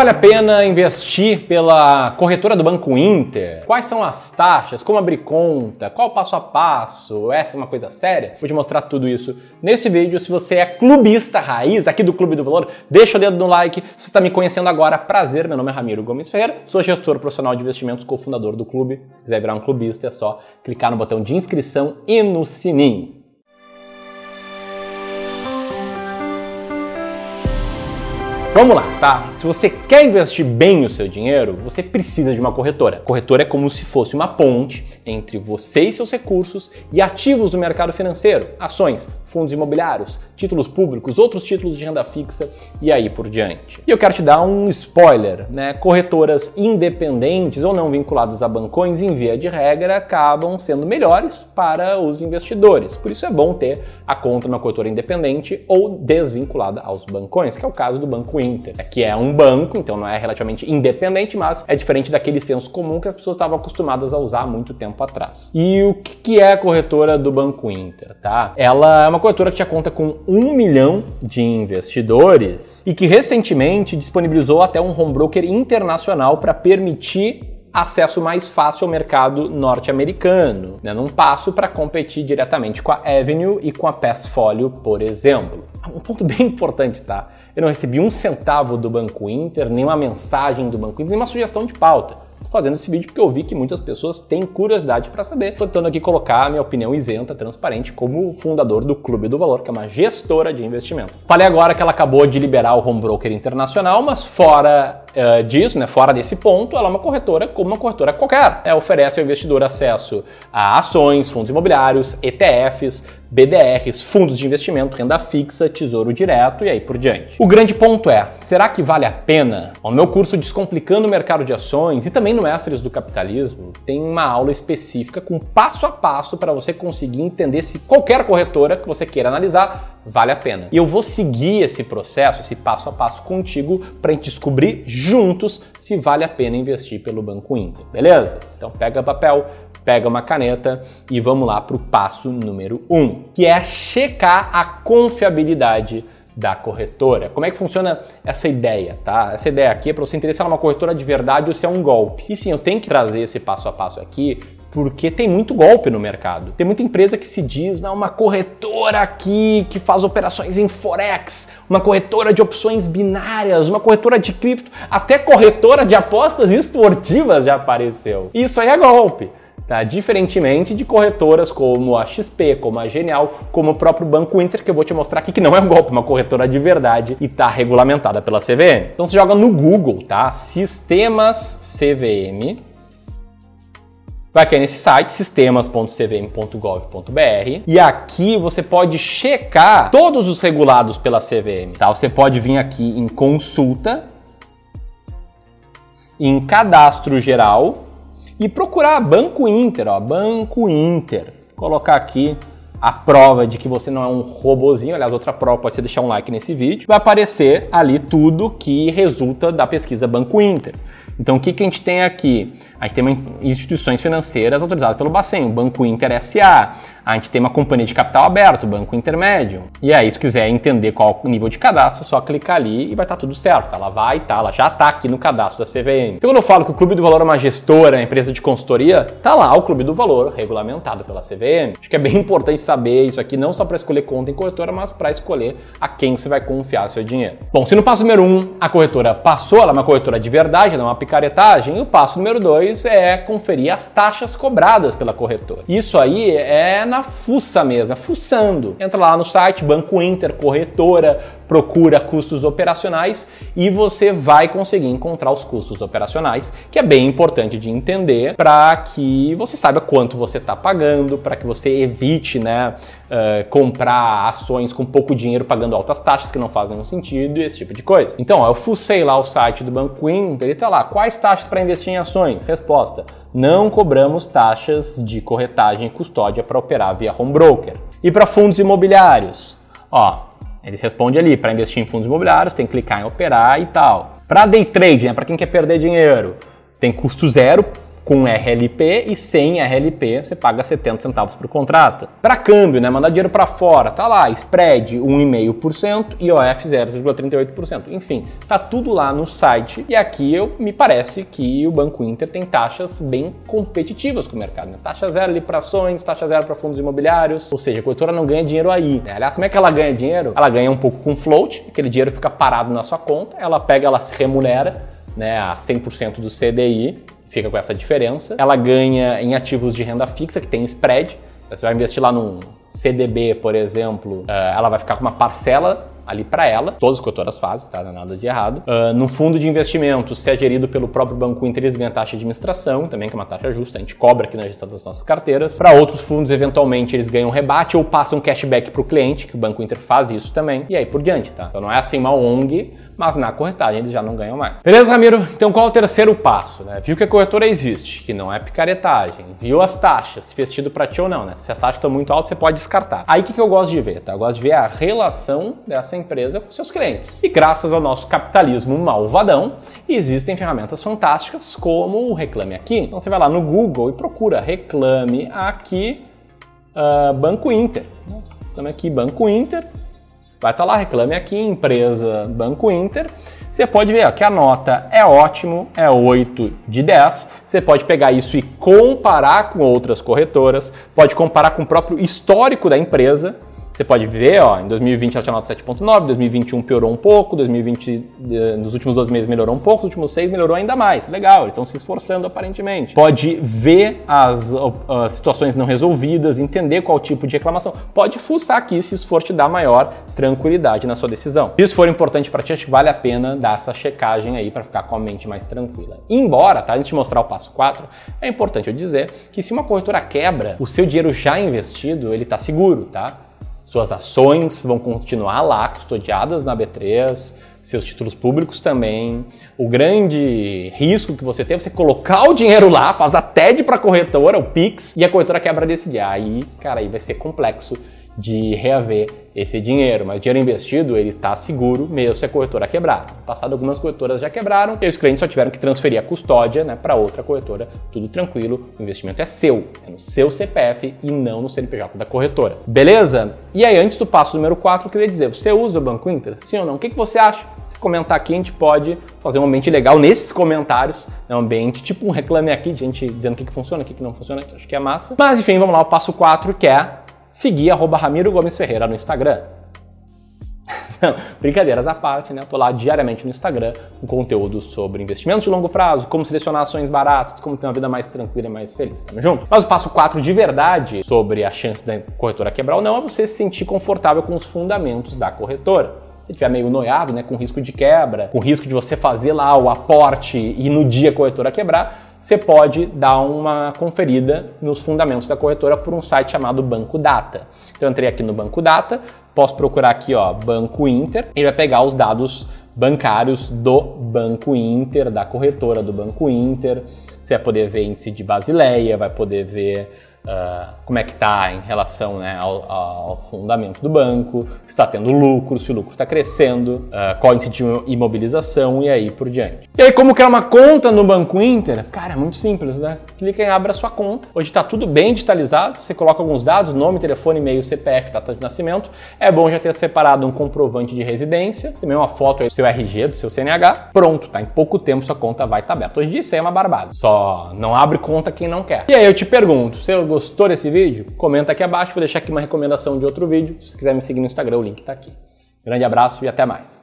vale a pena investir pela corretora do Banco Inter? Quais são as taxas? Como abrir conta? Qual o passo a passo? Essa é uma coisa séria? Vou te mostrar tudo isso nesse vídeo. Se você é clubista raiz aqui do Clube do Valor, deixa o dedo no like. Se você está me conhecendo agora, prazer. Meu nome é Ramiro Gomes Ferreira, sou gestor profissional de investimentos, cofundador do clube. Se quiser virar um clubista, é só clicar no botão de inscrição e no sininho. Vamos lá, tá? Se você quer investir bem o seu dinheiro, você precisa de uma corretora. Corretora é como se fosse uma ponte entre você e seus recursos e ativos do mercado financeiro, ações, fundos imobiliários, títulos públicos, outros títulos de renda fixa e aí por diante. E eu quero te dar um spoiler, né? Corretoras independentes ou não vinculadas a bancões, em via de regra, acabam sendo melhores para os investidores. Por isso é bom ter a conta numa corretora independente ou desvinculada aos bancões, que é o caso do Banco Inter, que é um banco, então não é relativamente independente, mas é diferente daquele senso comum que as pessoas estavam acostumadas a usar há muito tempo atrás. E o que é a corretora do Banco Inter, tá? Ela é uma corretora que já conta com um milhão de investidores e que recentemente disponibilizou até um home broker internacional para permitir acesso mais fácil ao mercado norte-americano, né, num passo para competir diretamente com a Avenue e com a Passfolio, por exemplo. Um ponto bem importante, tá? Eu não recebi um centavo do Banco Inter, nem uma mensagem do Banco Inter, nem uma sugestão de pauta fazendo esse vídeo porque eu vi que muitas pessoas têm curiosidade para saber. Estou tentando aqui colocar minha opinião isenta, transparente, como fundador do Clube do Valor, que é uma gestora de investimento. Falei agora que ela acabou de liberar o home broker internacional, mas fora uh, disso, né, fora desse ponto, ela é uma corretora como uma corretora qualquer. É, oferece ao investidor acesso a ações, fundos imobiliários, ETFs, BDRs, fundos de investimento, renda fixa, tesouro direto e aí por diante. O grande ponto é, será que vale a pena? O meu curso Descomplicando o Mercado de Ações e também no Mestres do Capitalismo tem uma aula específica com passo a passo para você conseguir entender se qualquer corretora que você queira analisar vale a pena. E eu vou seguir esse processo, esse passo a passo contigo para descobrir juntos se vale a pena investir pelo Banco Inter, beleza? Então pega papel, pega uma caneta e vamos lá para o passo número 1, um, que é checar a confiabilidade da corretora. Como é que funciona essa ideia, tá? Essa ideia aqui é para você entender se ela é uma corretora de verdade ou se é um golpe. E sim, eu tenho que trazer esse passo a passo aqui porque tem muito golpe no mercado. Tem muita empresa que se diz, não, uma corretora aqui que faz operações em forex, uma corretora de opções binárias, uma corretora de cripto, até corretora de apostas esportivas já apareceu. Isso aí é golpe. Tá? Diferentemente de corretoras como a XP, como a Genial, como o próprio Banco Inter, que eu vou te mostrar aqui que não é um golpe, uma corretora de verdade e está regulamentada pela CVM. Então você joga no Google, tá? Sistemas CVM. Vai cair nesse site, sistemas.cvm.gov.br, e aqui você pode checar todos os regulados pela CVM, tá? Você pode vir aqui em consulta, em cadastro geral, e procurar Banco Inter, ó, Banco Inter. Colocar aqui a prova de que você não é um robozinho, aliás, outra prova pode ser deixar um like nesse vídeo, vai aparecer ali tudo que resulta da pesquisa Banco Inter. Então, o que, que a gente tem aqui? A gente tem instituições financeiras autorizadas pelo Bacen, o Banco Inter SA, a gente tem uma companhia de capital aberto, Banco Intermédio. E aí, se quiser entender qual o nível de cadastro, só clicar ali e vai estar tá tudo certo. Ela vai, tá, ela já está aqui no cadastro da CVM. Então, quando eu falo que o Clube do Valor é uma gestora, uma empresa de consultoria, tá lá o Clube do Valor, regulamentado pela CVM. Acho que é bem importante saber isso aqui, não só para escolher conta em corretora, mas para escolher a quem você vai confiar seu dinheiro. Bom, se no passo número um a corretora passou, ela é uma corretora de verdade, não é uma picaretagem, o passo número dois é conferir as taxas cobradas pela corretora. Isso aí é na fuça mesmo, é fuçando. Entra lá no site Banco Inter, corretora, procura custos operacionais e você vai conseguir encontrar os custos operacionais, que é bem importante de entender para que você saiba quanto você está pagando, para que você evite né, uh, comprar ações com pouco dinheiro pagando altas taxas que não fazem sentido e esse tipo de coisa. Então, ó, eu fucei lá o site do Banco Inter e tá lá, quais taxas para investir em ações? Resposta: não cobramos taxas de corretagem e custódia para operar via home broker. E para fundos imobiliários? Ó, ele responde ali, para investir em fundos imobiliários, tem que clicar em operar e tal. Para day trade, né, para quem quer perder dinheiro, tem custo zero Com RLP e sem RLP você paga 70 centavos por contrato. Para câmbio, né, mandar dinheiro para fora, tá lá, spread 1,5%, IOF 0,38%. Enfim, tá tudo lá no site. E aqui eu me parece que o Banco Inter tem taxas bem competitivas com o mercado. Né? Taxa zero ali para ações, taxa zero para fundos imobiliários. Ou seja, a corretora não ganha dinheiro aí. Né? Aliás, como é que ela ganha dinheiro? Ela ganha um pouco com float, aquele dinheiro fica parado na sua conta, ela pega, ela se remunera né, a 100% do CDI fica com essa diferença. Ela ganha em ativos de renda fixa, que tem spread. Você vai investir lá num CDB, por exemplo, eh, ela vai ficar com uma parcela ali para ela. Todas as corretoras fazem, tá? Não é nada de errado. Uh, no fundo de investimento, se é gerido pelo próprio Banco Inter, eles ganham taxa de administração, também que é uma taxa justa, a gente cobra aqui na gestão das nossas carteiras. Para outros fundos, eventualmente, eles ganham rebate ou passam cashback para o cliente, que o Banco Inter faz isso também, e aí por diante, tá? Então não é assim uma ONG, mas na corretagem eles já não ganham mais. Beleza, Ramiro? Então qual é o terceiro passo? Né? Viu que a corretora existe, que não é picaretagem, viu as taxas, se fez para ti ou não, né? Se as taxas estão muito altas, você pode descartar. Aí o que, que eu gosto de ver? Tá? Eu gosto de ver a relação dessa empresa com seus clientes. E graças ao nosso capitalismo malvadão, existem ferramentas fantásticas como o Reclame Aqui. Então você vai lá no Google e procura Reclame Aqui uh, Banco Inter. Reclame Aqui Banco Inter Vai estar tá lá, reclame aqui, empresa Banco Inter. Você pode ver ó, que a nota é ótimo, é 8 de 10. Você pode pegar isso e comparar com outras corretoras, pode comparar com o próprio histórico da empresa você pode ver, ó, em 2020 ela tinha nota 7.9, 2021 piorou um pouco, 2020 eh, nos últimos 12 meses melhorou um pouco, nos últimos 6 melhorou ainda mais. Legal, eles estão se esforçando aparentemente. Pode ver as, situações não resolvidas, entender qual tipo de reclamação. Pode fuçar aqui se isso for te dar maior tranquilidade na sua decisão. Se isso for importante para ti, acho que vale a pena dar essa checagem aí para ficar com a mente mais tranquila. Embora, tá, antes de mostrar o passo 4, é importante eu dizer que se uma corretora quebra, o seu dinheiro já investido, ele está seguro, tá? Suas ações vão continuar lá, custodiadas na B3, seus títulos públicos também. O grande risco que você tem é você colocar o dinheiro lá, faz a TED para a corretora, o Pix, e a corretora quebra decidir. Aí, cara, aí vai ser complexo de reaver esse dinheiro, mas o dinheiro investido ele está seguro mesmo se a corretora quebrar. No passado algumas corretoras já quebraram e os clientes só tiveram que transferir a custódia né, para outra corretora, tudo tranquilo, o investimento é seu, é no seu CPF e não no CNPJ da corretora. Beleza? E aí antes do passo número 4, eu queria dizer, você usa o Banco Inter? Sim ou não? O que, que você acha? Se comentar aqui, a gente pode fazer um ambiente legal nesses comentários, né, um ambiente tipo um reclame aqui, de gente dizendo o que, que funciona, o que, que não funciona, acho que é massa. Mas enfim, vamos lá, o passo 4 que é seguir arroba Ramiro Gomes Ferreira no Instagram. brincadeiras à parte, né? Eu tô lá diariamente no Instagram com conteúdo sobre investimentos de longo prazo, como selecionar ações baratas, como ter uma vida mais tranquila e mais feliz. Tamo junto? Mas o passo 4 de verdade sobre a chance da corretora quebrar ou não é você se sentir confortável com os fundamentos da corretora se estiver meio noiado, né, com risco de quebra, com risco de você fazer lá o aporte e no dia a corretora quebrar, você pode dar uma conferida nos fundamentos da corretora por um site chamado Banco Data. Então eu entrei aqui no Banco Data, posso procurar aqui, ó, Banco Inter, e vai pegar os dados bancários do Banco Inter, da corretora do Banco Inter. Você vai poder ver índice de Basileia, vai poder ver Uh, como é que está em relação né, ao, ao, fundamento do banco, se está tendo lucro, se o lucro está crescendo, uh, qual é o de imobilização e aí por diante. E aí, como criar uma conta no Banco Inter? Cara, é muito simples, né? Clica em abra sua conta. Hoje está tudo bem digitalizado, você coloca alguns dados, nome, telefone, e-mail, CPF, data de nascimento. É bom já ter separado um comprovante de residência, também uma foto do seu RG, do seu CNH. Pronto, tá? Em pouco tempo sua conta vai estar tá aberta. Hoje isso aí é uma barbada. Só não abre conta quem não quer. E aí eu te pergunto, se eu gostou desse vídeo, comenta aqui abaixo, vou deixar aqui uma recomendação de outro vídeo. Se você quiser me seguir no Instagram, o link está aqui. Grande abraço e até mais.